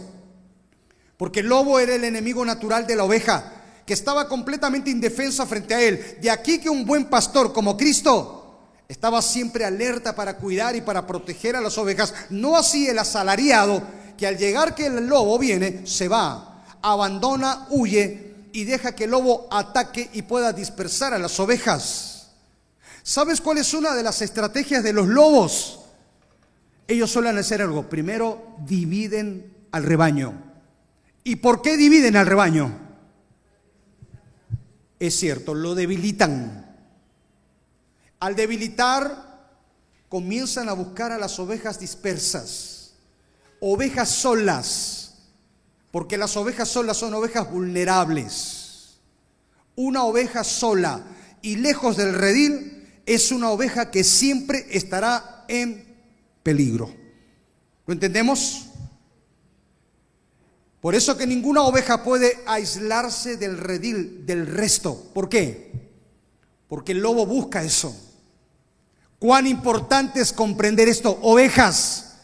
[SPEAKER 1] Porque el lobo era el enemigo natural de la oveja, que estaba completamente indefensa frente a él. De aquí que un buen pastor como Cristo estaba siempre alerta para cuidar y para proteger a las ovejas. No así el asalariado, que al llegar que el lobo viene, se va, abandona, huye y deja que el lobo ataque y pueda dispersar a las ovejas. ¿Sabes cuál es una de las estrategias de los lobos? Ellos suelen hacer algo. Primero dividen al rebaño. ¿Y por qué dividen al rebaño? Es cierto, lo debilitan. Al debilitar, comienzan a buscar a las ovejas dispersas, ovejas solas porque las ovejas solas son ovejas vulnerables. Una oveja sola y lejos del redil es una oveja que siempre estará en peligro. ¿Lo entendemos? Por eso que ninguna oveja puede aislarse del redil del resto. ¿Por qué? Porque el lobo busca eso. Cuán importante es comprender esto. Ovejas,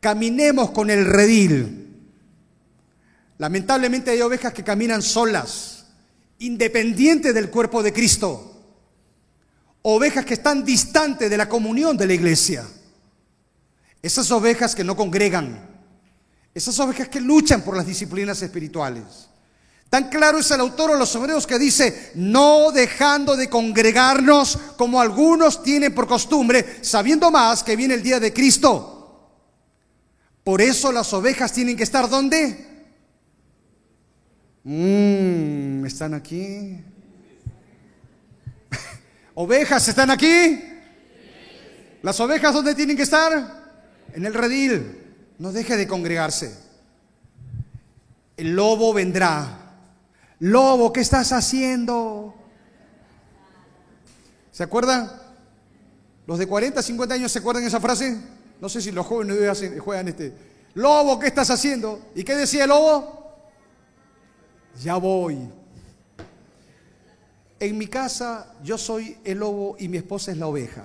[SPEAKER 1] caminemos con el redil. Lamentablemente hay ovejas que caminan solas, independientes del cuerpo de Cristo. Ovejas que están distantes de la comunión de la iglesia. Esas ovejas que no congregan. Esas ovejas que luchan por las disciplinas espirituales. Tan claro es el autor de los hebreos que dice, no dejando de congregarnos como algunos tienen por costumbre, sabiendo más que viene el día de Cristo. Por eso las ovejas tienen que estar ¿dónde? Mmm, ¿están aquí? [LAUGHS] ¿Ovejas están aquí? ¿Las ovejas dónde tienen que estar? En el redil. No deje de congregarse. El lobo vendrá. Lobo, ¿qué estás haciendo? ¿Se acuerdan? Los de 40, 50 años se acuerdan esa frase? No sé si los jóvenes juegan este. Lobo, ¿qué estás haciendo? ¿Y qué decía el lobo? ya voy. En mi casa yo soy el lobo y mi esposa es la oveja.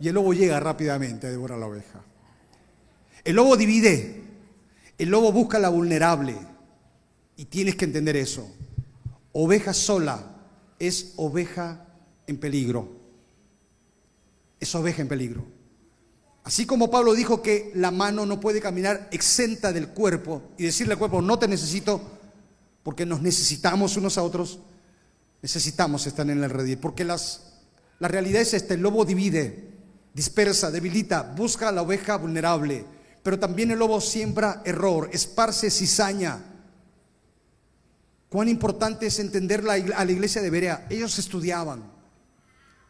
[SPEAKER 1] Y el lobo llega rápidamente a devorar la oveja. El lobo divide. El lobo busca la vulnerable. Y tienes que entender eso. Oveja sola es oveja en peligro. Es oveja en peligro. Así como Pablo dijo que la mano no puede caminar exenta del cuerpo y decirle al cuerpo, no te necesito, porque nos necesitamos unos a otros, necesitamos estar en el redil, porque las, la realidad es esta, el lobo divide, dispersa, debilita, busca a la oveja vulnerable, pero también el lobo siembra error, esparce cizaña. Cuán importante es entender a la iglesia de Berea. Ellos estudiaban.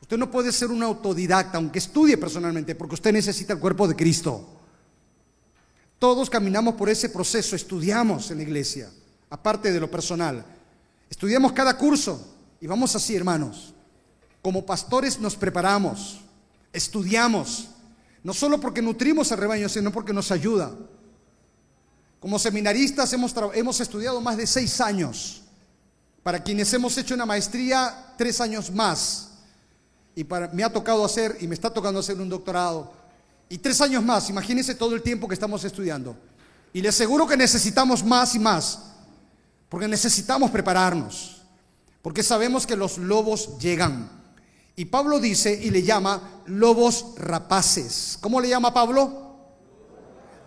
[SPEAKER 1] Usted no puede ser un autodidacta, aunque estudie personalmente, porque usted necesita el cuerpo de Cristo. Todos caminamos por ese proceso, estudiamos en la iglesia aparte de lo personal. Estudiamos cada curso y vamos así, hermanos. Como pastores nos preparamos, estudiamos, no solo porque nutrimos al rebaño, sino porque nos ayuda. Como seminaristas hemos, hemos estudiado más de seis años. Para quienes hemos hecho una maestría, tres años más. Y para, me ha tocado hacer, y me está tocando hacer un doctorado. Y tres años más, imagínense todo el tiempo que estamos estudiando. Y les aseguro que necesitamos más y más. Porque necesitamos prepararnos. Porque sabemos que los lobos llegan. Y Pablo dice y le llama lobos rapaces. ¿Cómo le llama Pablo?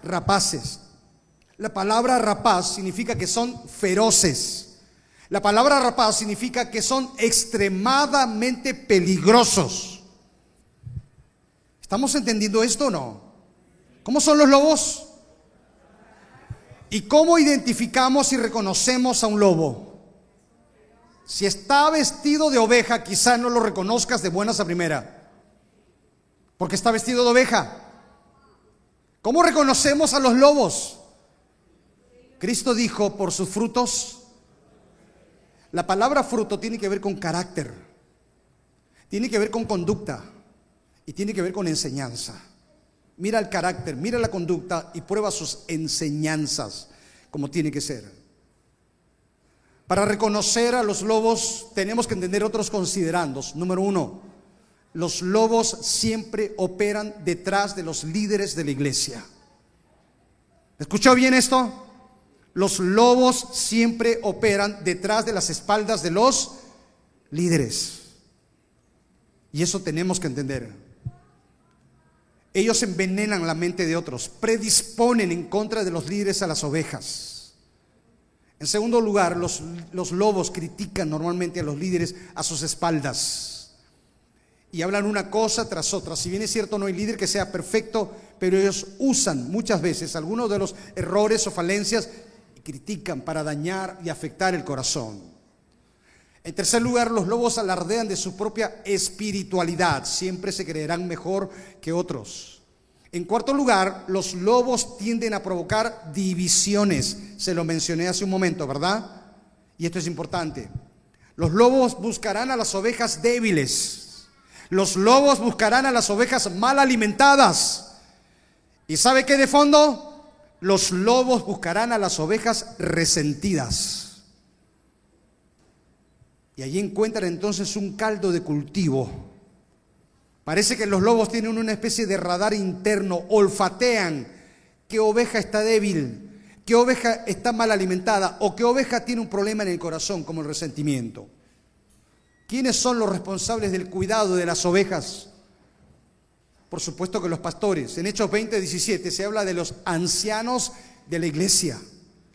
[SPEAKER 1] Rapaces. La palabra rapaz significa que son feroces. La palabra rapaz significa que son extremadamente peligrosos. ¿Estamos entendiendo esto o no? ¿Cómo son los lobos? ¿Y cómo identificamos y reconocemos a un lobo? Si está vestido de oveja, quizá no lo reconozcas de buenas a primera, porque está vestido de oveja. ¿Cómo reconocemos a los lobos? Cristo dijo, por sus frutos. La palabra fruto tiene que ver con carácter, tiene que ver con conducta y tiene que ver con enseñanza. Mira el carácter, mira la conducta y prueba sus enseñanzas como tiene que ser. Para reconocer a los lobos tenemos que entender otros considerandos. Número uno, los lobos siempre operan detrás de los líderes de la iglesia. ¿Escuchó bien esto? Los lobos siempre operan detrás de las espaldas de los líderes. Y eso tenemos que entender. Ellos envenenan la mente de otros, predisponen en contra de los líderes a las ovejas. En segundo lugar, los, lobos critican normalmente a los líderes a sus espaldas y hablan una cosa tras otra. Si bien es cierto, no hay líder que sea perfecto, pero ellos usan muchas veces algunos de los errores o falencias y critican para dañar y afectar el corazón. En tercer lugar, los lobos alardean de su propia espiritualidad, siempre se creerán mejor que otros. En cuarto lugar, los lobos tienden a provocar divisiones, se lo mencioné hace un momento, ¿verdad? Y esto es importante. Los lobos buscarán a las ovejas débiles, los lobos buscarán a las ovejas mal alimentadas. ¿Y sabe qué de fondo? Los lobos buscarán a las ovejas resentidas. Y allí encuentran entonces un caldo de cultivo. Parece que los lobos tienen una especie de radar interno, olfatean qué oveja está débil, qué oveja está mal alimentada o qué oveja tiene un problema en el corazón como el resentimiento. ¿Quiénes son los responsables del cuidado de las ovejas? Por supuesto que los pastores. En Hechos 20, 17 se habla de los ancianos de la iglesia.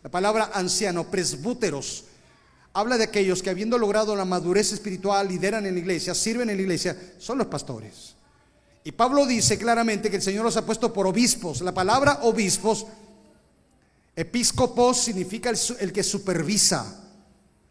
[SPEAKER 1] La palabra anciano, presbúteros, habla de aquellos que habiendo logrado la madurez espiritual, lideran en la iglesia, sirven en la iglesia, son los pastores. Y Pablo dice claramente que el Señor los ha puesto por obispos. La palabra obispos, episcopos, significa el, que supervisa,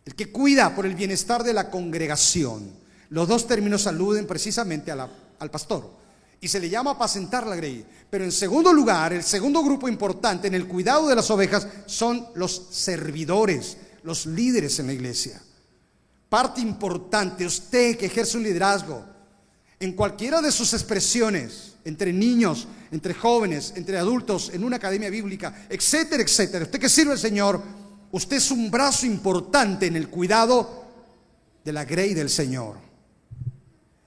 [SPEAKER 1] el que cuida por el bienestar de la congregación. Los dos términos aluden precisamente al pastor. Y se le llama apacentar la grey. Pero en segundo lugar, el segundo grupo importante en el cuidado de las ovejas son los servidores, los líderes en la iglesia. Parte importante, usted que ejerce un liderazgo, en cualquiera de sus expresiones, entre niños, entre jóvenes, entre adultos, en una academia bíblica, etcétera, etcétera. Usted que sirve al Señor, Usted es un brazo importante en el cuidado de la grey del Señor.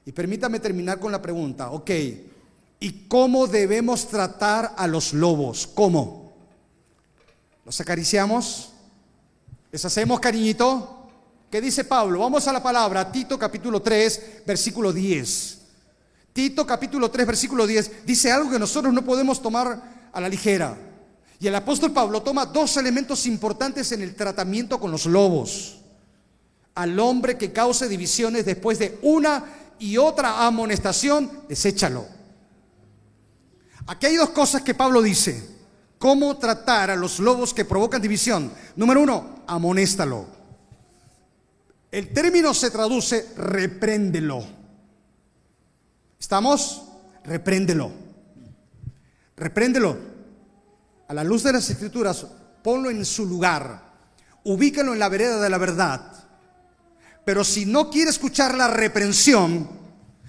[SPEAKER 1] Y permítame terminar con la pregunta, ok, ¿y cómo debemos tratar a los lobos? ¿Cómo? ¿Los acariciamos? ¿Les hacemos cariñito? ¿Qué dice Pablo? Vamos a la palabra, Tito capítulo 3, versículo 10. Tito capítulo 3, versículo 10 dice algo que nosotros no podemos tomar a la ligera. Y el apóstol Pablo toma dos elementos importantes en el tratamiento con los lobos. Al hombre que cause divisiones después de una y otra amonestación, deséchalo. Aquí hay dos cosas que Pablo dice. ¿Cómo tratar a los lobos que provocan división? Número uno, amonéstalo. El término se traduce repréndelo. ¿Estamos? Repréndelo. Repréndelo a la luz de las escrituras, ponlo en su lugar, ubícalo en la vereda de la verdad. Pero si no quiere escuchar la reprensión,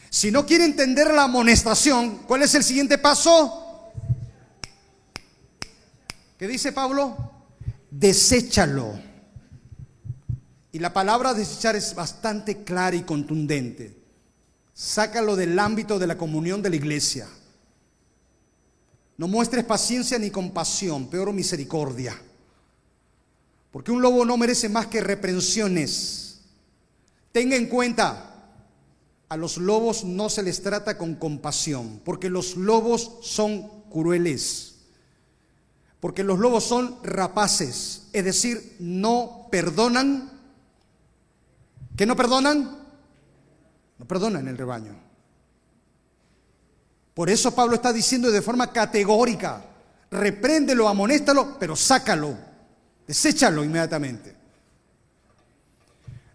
[SPEAKER 1] si no quiere entender la amonestación, ¿cuál es el siguiente paso? ¿Qué dice Pablo? Deséchalo. Y la palabra desechar es bastante clara y contundente. Sácalo del ámbito de la comunión de la iglesia. No muestres paciencia ni compasión, peor misericordia. Porque un lobo no merece más que reprensiones. Tenga en cuenta, a los lobos no se les trata con compasión, porque los lobos son crueles. Porque los lobos son rapaces, es decir, no perdonan. ¿Qué no perdonan? No perdonan el rebaño. Por eso Pablo está diciendo de forma categórica, repréndelo, amonéstalo, pero sácalo, deséchalo inmediatamente.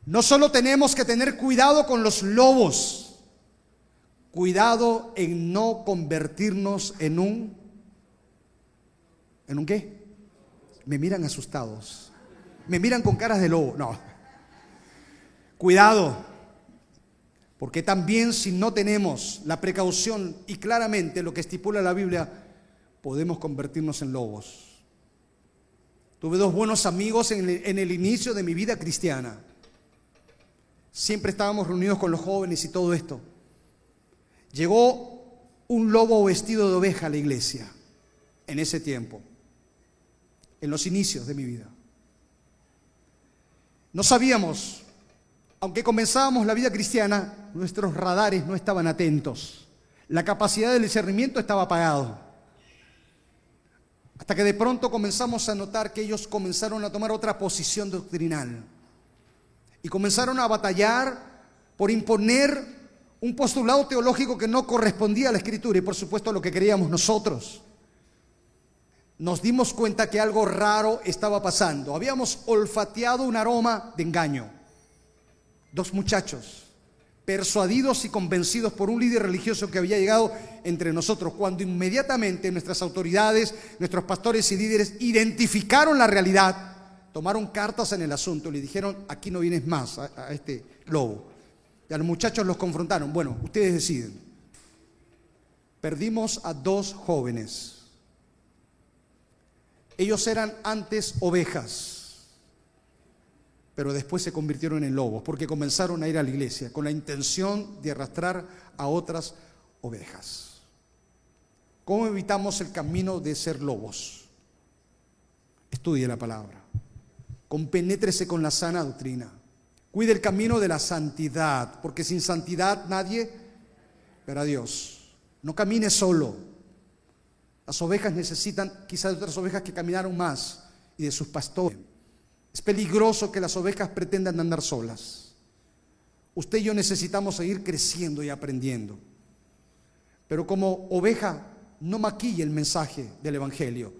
[SPEAKER 1] No solo tenemos que tener cuidado con los lobos, cuidado en no convertirnos en un ¿En un qué? Me miran asustados. Me miran con caras de lobo. No. Cuidado. Porque también si no tenemos la precaución y claramente lo que estipula la Biblia, podemos convertirnos en lobos. Tuve dos buenos amigos en el, en el, inicio de mi vida cristiana. Siempre estábamos reunidos con los jóvenes y todo esto. Llegó un lobo vestido de oveja a la iglesia en ese tiempo en los inicios de mi vida. No sabíamos, aunque comenzábamos la vida cristiana, nuestros radares no estaban atentos. La capacidad del discernimiento estaba apagado. Hasta que de pronto comenzamos a notar que ellos comenzaron a tomar otra posición doctrinal. Y comenzaron a batallar por imponer un postulado teológico que no correspondía a la escritura y por supuesto a lo que queríamos nosotros nos dimos cuenta que algo raro estaba pasando. Habíamos olfateado un aroma de engaño. Dos muchachos, persuadidos y convencidos por un líder religioso que había llegado entre nosotros, cuando inmediatamente nuestras autoridades, nuestros pastores y líderes identificaron la realidad, tomaron cartas en el asunto y le dijeron, aquí no vienes más a, a este lobo. Y a los muchachos los confrontaron, bueno, ustedes deciden. Perdimos a dos jóvenes ellos eran antes ovejas, pero después se convirtieron en lobos porque comenzaron a ir a la iglesia con la intención de arrastrar a otras ovejas. ¿Cómo evitamos el camino de ser lobos? Estudie la palabra. Compenétrese con la sana doctrina. Cuide el camino de la santidad, porque sin santidad nadie verá a Dios. No camine solo. Las ovejas necesitan quizás de otras ovejas que caminaron más y de sus pastores. Es peligroso que las ovejas pretendan andar solas. Usted y yo necesitamos seguir creciendo y aprendiendo. Pero como oveja, no maquille el mensaje del Evangelio.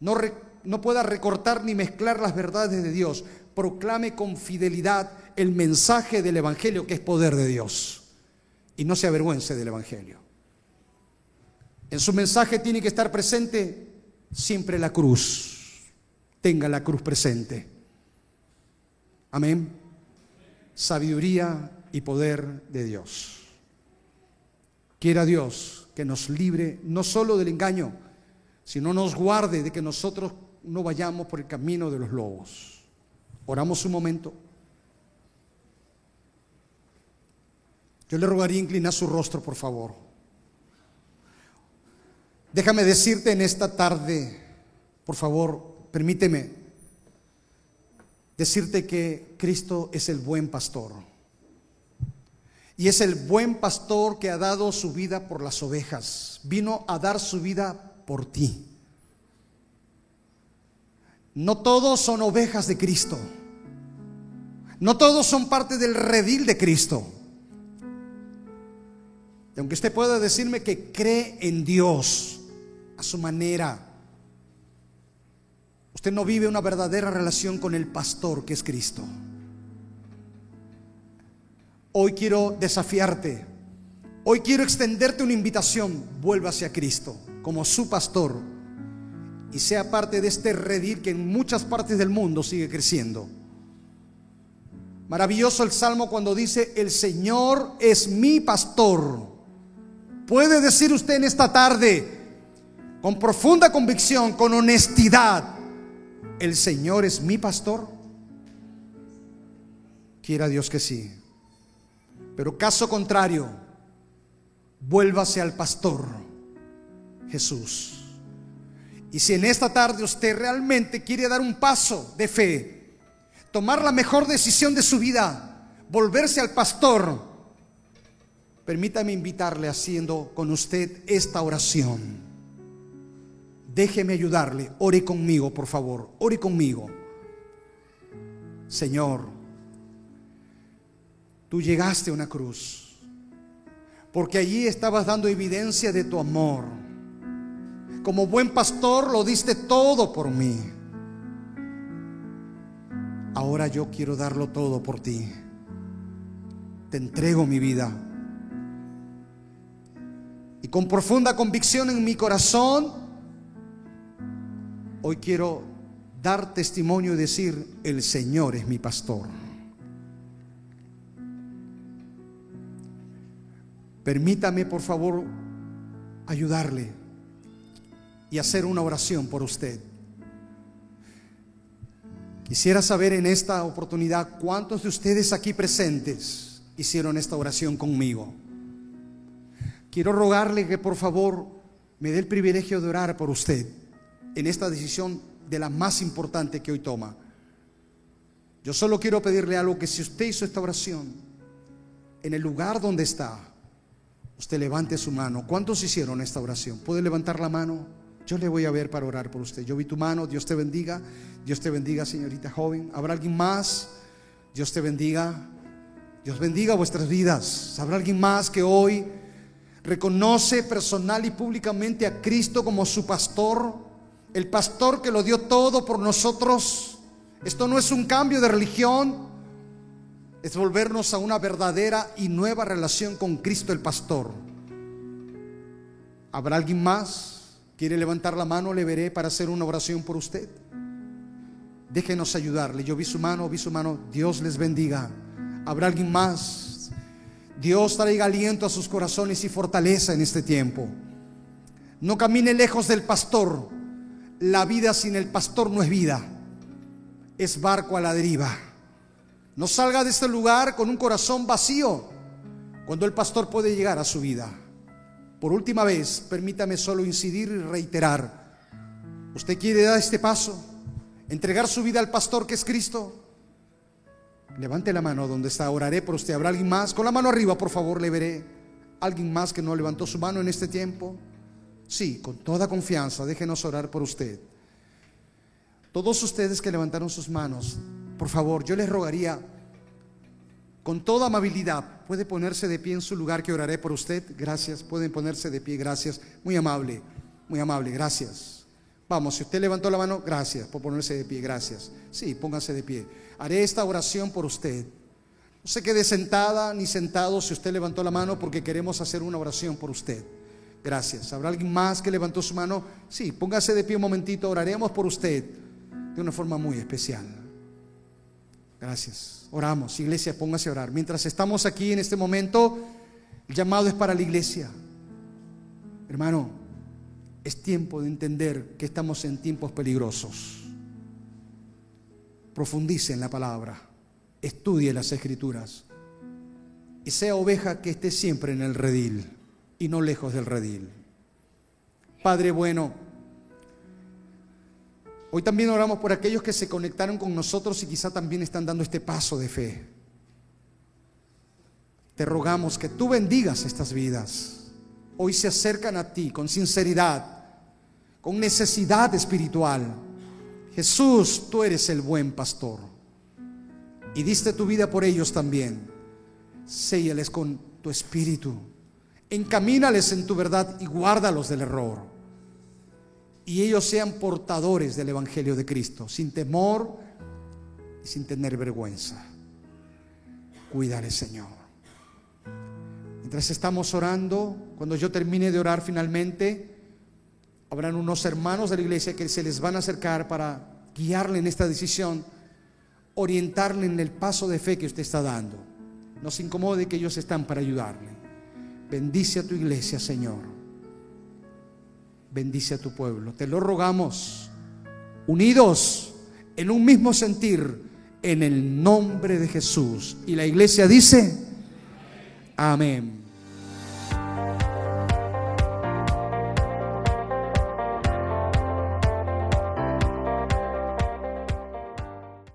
[SPEAKER 1] No, no pueda recortar ni mezclar las verdades de Dios. Proclame con fidelidad el mensaje del Evangelio que es poder de Dios. Y no se avergüence del Evangelio. En su mensaje tiene que estar presente siempre la cruz. Tenga la cruz presente. Amén. Sabiduría y poder de Dios. Quiera Dios que nos libre no solo del engaño, sino nos guarde de que nosotros no vayamos por el camino de los lobos. Oramos un momento. Yo le rogaría inclinar su rostro, por favor. Déjame decirte en esta tarde, por favor, permíteme decirte que Cristo es el buen pastor. Y es el buen pastor que ha dado su vida por las ovejas. Vino a dar su vida por ti. No todos son ovejas de Cristo. No todos son parte del redil de Cristo. Y aunque usted pueda decirme que cree en Dios, su manera. Usted no vive una verdadera relación con el pastor que es Cristo. Hoy quiero desafiarte. Hoy quiero extenderte una invitación. Vuelva hacia Cristo como su pastor y sea parte de este redil que en muchas partes del mundo sigue creciendo. Maravilloso el salmo cuando dice, el Señor es mi pastor. Puede decir usted en esta tarde, con profunda convicción, con honestidad, ¿el Señor es mi pastor? Quiera Dios que sí. Pero caso contrario, vuélvase al pastor Jesús. Y si en esta tarde usted realmente quiere dar un paso de fe, tomar la mejor decisión de su vida, volverse al pastor, permítame invitarle haciendo con usted esta oración. Déjeme ayudarle. Ore conmigo, por favor. Ore conmigo. Señor, tú llegaste a una cruz. Porque allí estabas dando evidencia de tu amor. Como buen pastor lo diste todo por mí. Ahora yo quiero darlo todo por ti. Te entrego mi vida. Y con profunda convicción en mi corazón, hoy quiero dar testimonio y decir, el Señor es mi pastor. Permítame, por favor, ayudarle y hacer una oración por usted. Quisiera saber en esta oportunidad cuántos de ustedes aquí presentes hicieron esta oración conmigo. Quiero rogarle que por favor me dé el privilegio de orar por usted en esta decisión de la más importante que hoy toma. Yo solo quiero pedirle algo que si usted hizo esta oración en el lugar donde está, usted levante su mano. ¿Cuántos hicieron esta oración? ¿Puede levantar la mano? Yo le voy a ver para orar por usted. Yo vi tu mano, Dios te bendiga. Dios te bendiga, señorita joven. ¿Habrá alguien más? Dios te bendiga. Dios bendiga vuestras vidas. ¿Habrá alguien más que hoy reconoce personal y públicamente a Cristo como su pastor? El pastor que lo dio todo por nosotros. Esto no es un cambio de religión, es volvernos a una verdadera y nueva relación con Cristo el pastor. ¿Habrá alguien más? ¿Quiere levantar la mano? Le veré para hacer una oración por usted. Déjenos ayudarle. Yo vi su mano, vi su mano. Dios les bendiga. ¿Habrá alguien más? Dios traiga aliento a sus corazones y fortaleza en este tiempo. No camine lejos del pastor. La vida sin el pastor no es vida. Es barco a la deriva. No salga de este lugar con un corazón vacío cuando el pastor puede llegar a su vida. Por última vez, permítame solo incidir y reiterar. ¿Usted quiere dar este paso? entregar su vida al pastor que es Cristo. Levante la mano donde está, oraré por usted. ¿Habrá alguien más? Con la mano arriba, por favor, le veré. ¿Alguien más que no levantó su mano en este tiempo? Sí, con toda confianza, déjenos orar por usted. Todos ustedes que levantaron sus manos, por favor, yo les rogaría con toda amabilidad, puede ponerse de pie en su lugar que oraré por usted. Gracias, pueden ponerse de pie, gracias. Muy amable, muy amable, gracias. Vamos, si usted levantó la mano, gracias por ponerse de pie, gracias. Sí, póngase de pie. Haré esta oración por usted. No se quede sentada ni sentado si usted levantó la mano porque queremos hacer una oración por usted. Gracias. ¿Habrá alguien más que levantó su mano? Sí, póngase de pie un momentito, oraremos por usted de una forma muy especial. Gracias. Oramos, iglesia, póngase a orar. Mientras estamos aquí en este momento, el llamado es para la iglesia. Hermano, es tiempo de entender que estamos en tiempos peligrosos. Profundice en la palabra, estudie las escrituras y sea oveja que esté siempre en el redil y no lejos del redil. Padre bueno, hoy también oramos por aquellos que se conectaron con nosotros y quizá también están dando este paso de fe. Te rogamos que tú bendigas estas vidas hoy se acercan a ti con sinceridad, con necesidad espiritual. Jesús, tú eres el buen pastor. Y diste tu vida por ellos también. Séllales con tu espíritu. Encamínales en tu verdad y guárdalos del error. Y ellos sean portadores del Evangelio de Cristo, sin temor y sin tener vergüenza. Cuídale, Señor. Mientras estamos orando, cuando yo termine de orar finalmente, habrán unos hermanos de la iglesia que se les van a acercar para guiarle en esta decisión, orientarle en el paso de fe que usted está dando. No se incomode que ellos están para ayudarle. Bendice a tu iglesia, Señor. Bendice a tu pueblo. Te lo rogamos, unidos en un mismo sentir, en el nombre de Jesús. Y la iglesia dice, amén.